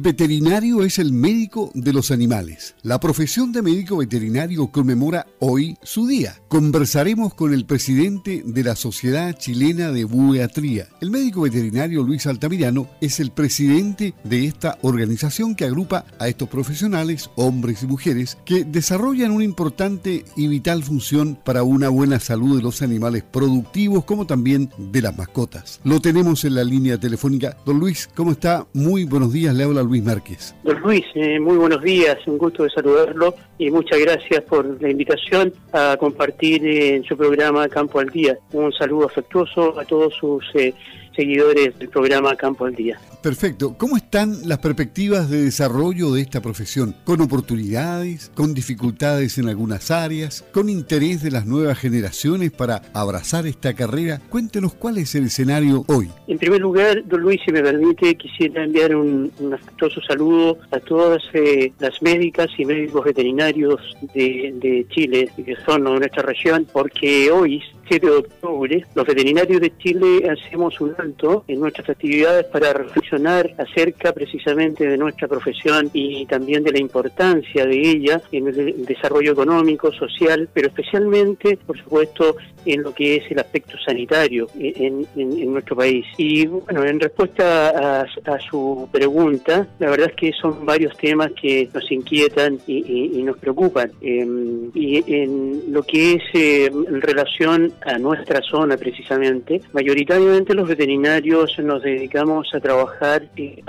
veterinario es el médico de los animales. La profesión de médico veterinario conmemora hoy su día. Conversaremos con el presidente de la Sociedad Chilena de Bueatría. El médico veterinario Luis Altamirano es el presidente de esta organización que agrupa a estos profesionales, hombres y mujeres, que desarrollan una importante y vital función para una buena salud de los animales productivos como también de las mascotas. Lo tenemos en la línea telefónica. Don Luis, ¿cómo está? Muy buenos días, le habla Luis Márquez. Don Luis, eh, muy buenos días, un gusto de saludarlo y muchas gracias por la invitación a compartir en su programa Campo al Día. Un saludo afectuoso a todos sus eh, seguidores del programa Campo al Día. Perfecto. ¿Cómo están las perspectivas de desarrollo de esta profesión? ¿Con oportunidades? ¿Con dificultades en algunas áreas? ¿Con interés de las nuevas generaciones para abrazar esta carrera? Cuéntenos cuál es el escenario hoy. En primer lugar, don Luis, si me permite, quisiera enviar un, afectuoso saludo a todas eh, las médicas y médicos veterinarios de, de Chile, que son de nuestra región, porque hoy 7 de octubre, los veterinarios de Chile hacemos un alto en nuestras actividades para reflexionar acerca precisamente de nuestra profesión y también de la importancia de ella en el desarrollo económico, social, pero especialmente, por supuesto, en lo que es el aspecto sanitario en, nuestro país. Y bueno, en respuesta a, su pregunta, la verdad es que son varios temas que nos inquietan y, nos preocupan. Em, y en lo que es en relación a nuestra zona precisamente, mayoritariamente los veterinarios nos dedicamos a trabajar eh,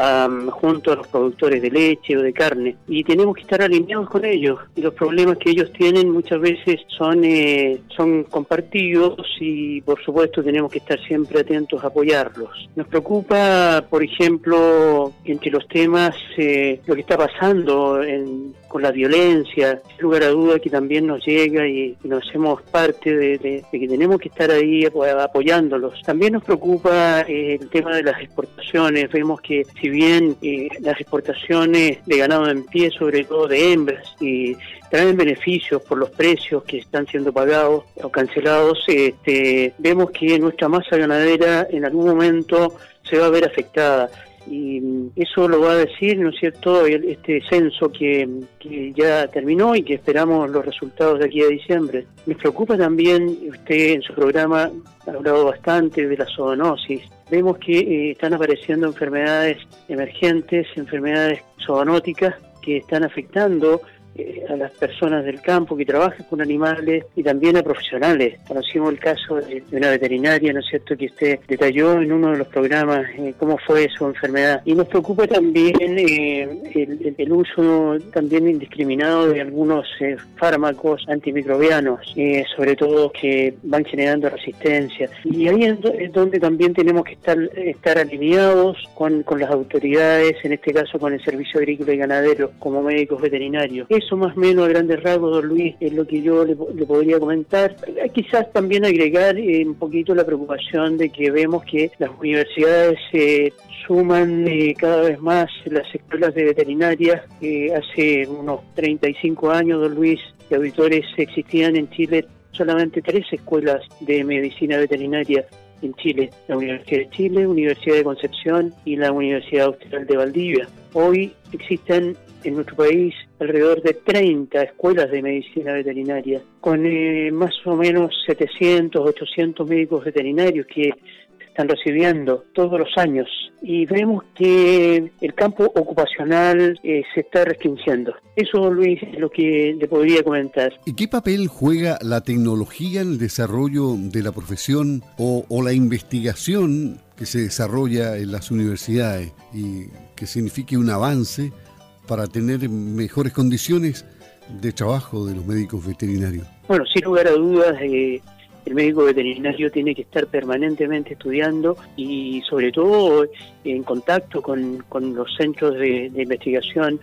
junto a los productores de leche o de carne y tenemos que estar alineados con ellos y los problemas que ellos tienen muchas veces son, eh, son compartidos y por supuesto tenemos que estar siempre atentos a apoyarlos. Nos preocupa, por ejemplo, entre los temas, eh, lo que está pasando con la violencia, sin lugar a duda que también nos llega y, nos hacemos parte de, que tenemos que estar ahí apoyándolos. También nos preocupa eh, el tema de las exportaciones. Vemos que si bien eh, las exportaciones de ganado en pie, sobre todo de hembras, y traen beneficios por los precios que están siendo pagados o cancelados, este, vemos que nuestra masa ganadera en algún momento se va a ver afectada y eso lo va a decir, ¿no es cierto?, este censo que, ya terminó y que esperamos los resultados de aquí a diciembre. Me preocupa también, usted en su programa ha hablado bastante de la zoonosis. Vemos que eh, están apareciendo enfermedades emergentes, enfermedades zoonóticas que están afectando a las personas del campo que trabajan con animales y también a profesionales. Conocimos el caso de, una veterinaria, ¿no es cierto?, que usted detalló en uno de los programas eh, cómo fue su enfermedad. Y nos preocupa también eh, el, uso también indiscriminado de algunos fármacos antimicrobianos, sobre todo que van generando resistencia. Y ahí es donde también tenemos que estar, estar alineados con, con las autoridades, en este caso con el Servicio Agrícola y Ganadero, como médicos veterinarios eso más o menos a grandes rasgos, don Luis, es lo que yo le, podría comentar. Quizás también agregar eh, un poquito la preocupación de que vemos que las universidades se suman eh, cada vez más las escuelas de veterinaria. hace unos 35 años, don Luis, de auditores existían en Chile solamente tres escuelas de medicina veterinaria en Chile, la Universidad de Chile, Universidad de Concepción y la Universidad Austral de Valdivia. Hoy existen en nuestro país alrededor de 30 escuelas de medicina veterinaria, con eh, más o menos 700, 800 médicos veterinarios que están recibiendo todos los años y vemos que el campo ocupacional eh, se está restringiendo. Eso, Luis, es lo que le podría comentar. ¿Y qué papel juega la tecnología en el desarrollo de la profesión o, o la investigación que se desarrolla en las universidades y que signifique un avance para tener mejores condiciones de trabajo de los médicos veterinarios? Bueno, sin lugar a dudas, eh, el médico veterinario tiene que estar permanentemente estudiando y sobre todo en contacto con, los centros de, investigación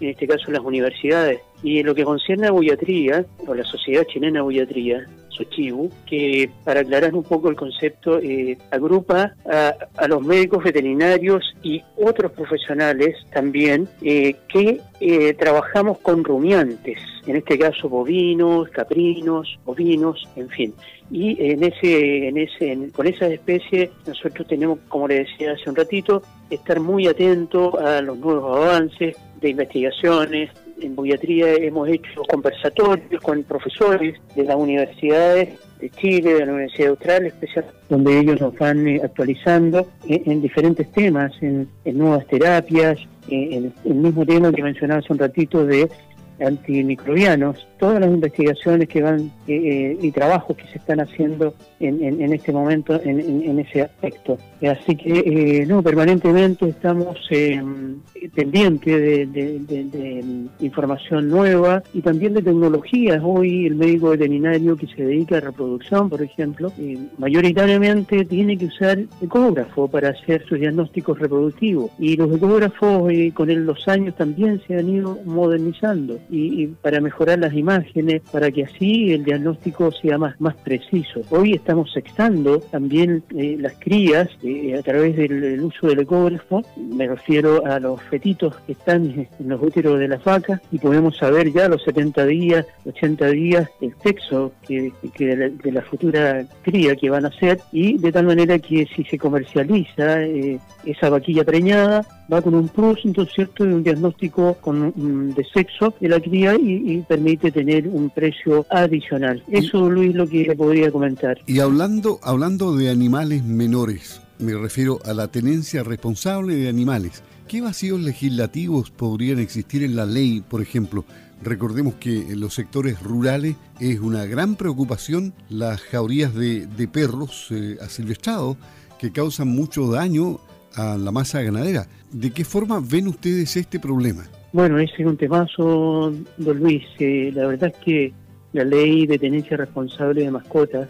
en este caso las universidades. Y en lo que concierne a Buiatría, o la Sociedad Chilena de Buiatría, Sochibu, que para aclarar un poco el concepto, eh, agrupa a, los médicos veterinarios y otros profesionales también eh, que eh, trabajamos con rumiantes, en este caso bovinos, caprinos, ovinos, en fin. Y en ese, en ese, con esas especies nosotros tenemos, como le decía hace un ratito, estar muy atentos a los nuevos avances de investigaciones, en Buiatría hemos hecho conversatorios con profesores de las universidades de Chile, de la Universidad Austral, especial, donde ellos nos van eh, actualizando en, diferentes temas, en, nuevas terapias, en, el mismo tema que mencionaba hace un ratito de antimicrobianos, todas las investigaciones que van eh, eh, y trabajos que se están haciendo en, este momento en, ese aspecto. Así que, eh, no, permanentemente estamos pendientes de, información nueva y también de tecnologías. Hoy el médico veterinario que se dedica a reproducción, por ejemplo, mayoritariamente tiene que usar ecógrafo para hacer sus diagnósticos reproductivos y los ecógrafos con los años también se han ido modernizando y, para mejorar las imágenes, para que así el diagnóstico sea más, más preciso. Hoy estamos sextando también eh, las crías eh, a través del, uso del ecógrafo, me refiero a los fetitos que están en los úteros de las vacas. Y podemos saber ya los 70 días, 80 días el sexo que, de, la, futura cría que van a ser y de tal manera que si se comercializa eh, esa vaquilla preñada va con un plus, entonces cierto, de un diagnóstico con, de sexo de la cría y, permite tener un precio adicional. Eso, Luis, lo que le podría comentar. Y hablando, hablando de animales menores, me refiero a la tenencia responsable de animales. ¿Qué vacíos legislativos podrían existir en la ley, por ejemplo? Recordemos que en los sectores rurales es una gran preocupación las jaurías de, perros eh, asilvestrados que causan mucho daño a la masa ganadera. ¿De qué forma ven ustedes este problema? Bueno, ese es un temazo, don Luis. Eh, la verdad es que la ley de tenencia responsable de mascotas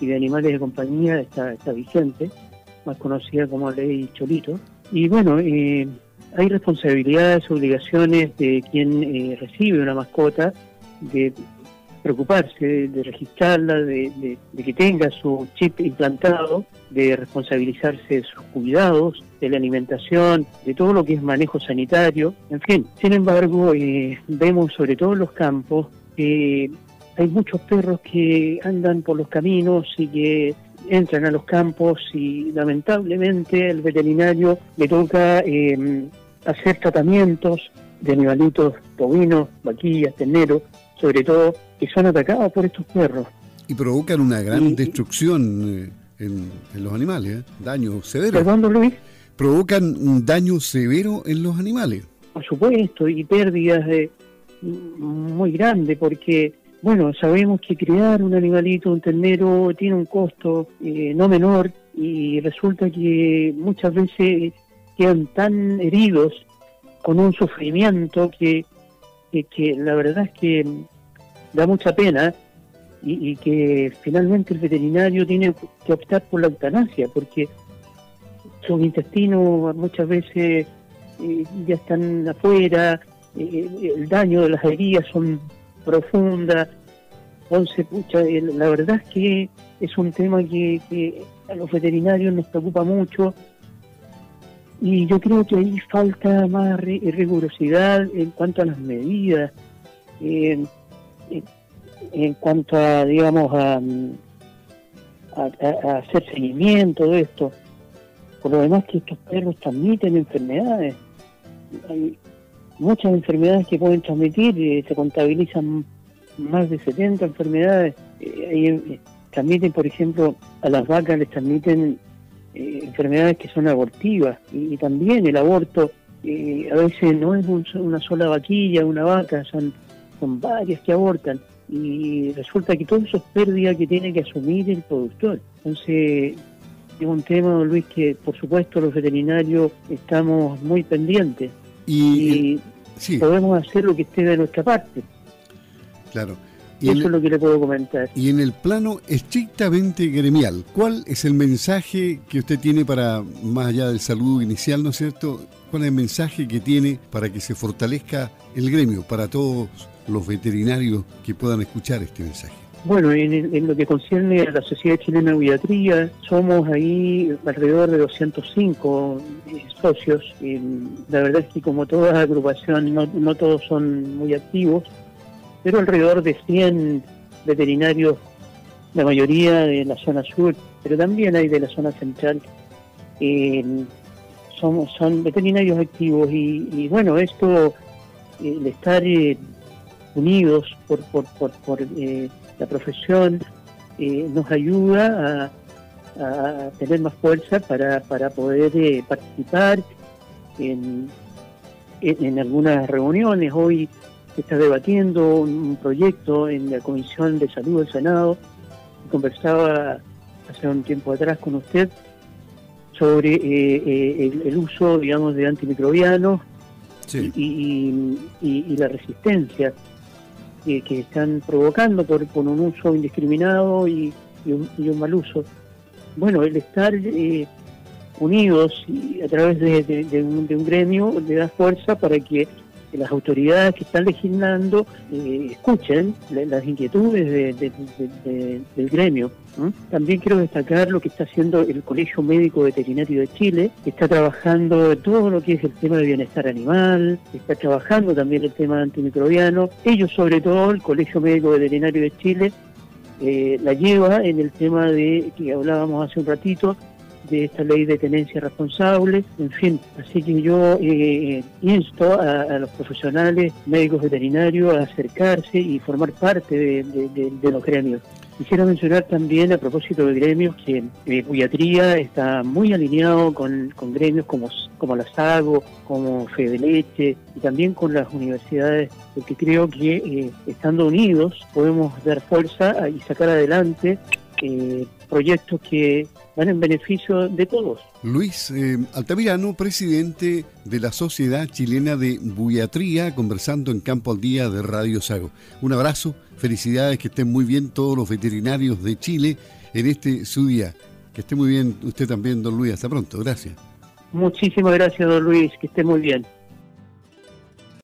y de animales de compañía está, vigente, más conocida como ley Cholito. Y bueno, eh, hay responsabilidades, obligaciones de quien eh, recibe una mascota de preocuparse de registrarla, de, que tenga su chip implantado, de responsabilizarse de sus cuidados, de la alimentación, de todo lo que es manejo sanitario, en fin. Sin embargo, eh, vemos sobre todo en los campos que hay muchos perros que andan por los caminos y que entran a los campos y lamentablemente el veterinario le toca eh, hacer tratamientos de animalitos bovinos, vaquillas, terneros, sobre todo que son atacados por estos perros. Y provocan una gran destrucción eh, en, los animales, ¿eh? daño severo. ¿Perdón, Luis? Provocan un daño severo en los animales. Por supuesto, y pérdidas de, muy grandes, porque, bueno, sabemos que criar un animalito, un ternero, tiene un costo eh, no menor y resulta que muchas veces quedan tan heridos con un sufrimiento que que, la verdad es que da mucha pena y, que finalmente el veterinario tiene que optar por la eutanasia porque sus intestinos muchas veces eh, ya están afuera, eh, el daño de las heridas son profundas. Entonces, pucha, eh, la verdad es que es un tema que, que a los veterinarios nos preocupa mucho y yo creo que ahí falta más rigurosidad en cuanto a las medidas, en, cuanto a, digamos, a, hacer seguimiento de esto. Por lo demás que estos perros transmiten enfermedades. Hay muchas enfermedades que pueden transmitir, eh, se contabilizan más de 70 enfermedades. Eh, eh, transmiten, por ejemplo, a las vacas les transmiten eh, enfermedades que son abortivas y, también el aborto eh, a veces no es una sola vaquilla, una vaca, son, son varias que abortan y resulta que todo eso es pérdida que tiene que asumir el productor. Entonces, es un tema, Luis, que por supuesto los veterinarios estamos muy pendientes y, podemos hacer lo que esté de nuestra parte. Claro. Eso es lo que le puedo comentar. Y en el plano estrictamente gremial, ¿cuál es el mensaje que usted tiene para, más allá del saludo inicial, ¿no es cierto? ¿Cuál es el mensaje que tiene para que se fortalezca el gremio, para todos los veterinarios que puedan escuchar este mensaje? Bueno, en, lo que concierne a la Sociedad Chilena de Guiatría, somos ahí alrededor de 205 eh, socios. la verdad es que como toda agrupación, no, no todos son muy activos, pero alrededor de 100 veterinarios, la mayoría de la zona sur, pero también hay de la zona central. Eh, son, veterinarios activos y, bueno, esto, el estar eh, unidos por, por, por, eh, la profesión nos ayuda a, tener más fuerza para, para poder participar en, en algunas reuniones. Hoy está debatiendo un, proyecto en la Comisión de Salud del Senado. Conversaba hace un tiempo atrás con usted sobre eh, eh, el, uso, digamos, de antimicrobianos y, la resistencia que están provocando por, un uso indiscriminado y, un, mal uso. Bueno, el estar eh, unidos y a través de, un, de un gremio le da fuerza para que que las autoridades que están legislando eh, escuchen las inquietudes del gremio. También quiero destacar lo que está haciendo el Colegio Médico Veterinario de Chile, que está trabajando todo lo que es el tema de bienestar animal, está trabajando también el tema antimicrobiano. Ellos, sobre todo, el Colegio Médico Veterinario de Chile, eh, la lleva en el tema de que hablábamos hace un ratito, de esta ley de tenencia responsable, en fin, así que yo eh, insto a, los profesionales, médicos veterinarios, a acercarse y formar parte de, los gremios. Quisiera mencionar también a propósito de gremios que eh, está muy alineado con, gremios como, como la SAGO, como Fede Leche y también con las universidades, porque creo que eh, estando unidos podemos dar fuerza y sacar adelante eh, proyectos que van en beneficio de todos. Luis eh, Altamirano, presidente de la Sociedad Chilena de Buiatría, conversando en Campo al Día de Radio Sago. Un abrazo, felicidades, que estén muy bien todos los veterinarios de Chile en este su día. Que esté muy bien usted también, don Luis. Hasta pronto, gracias. Muchísimas gracias, don Luis, que esté muy bien.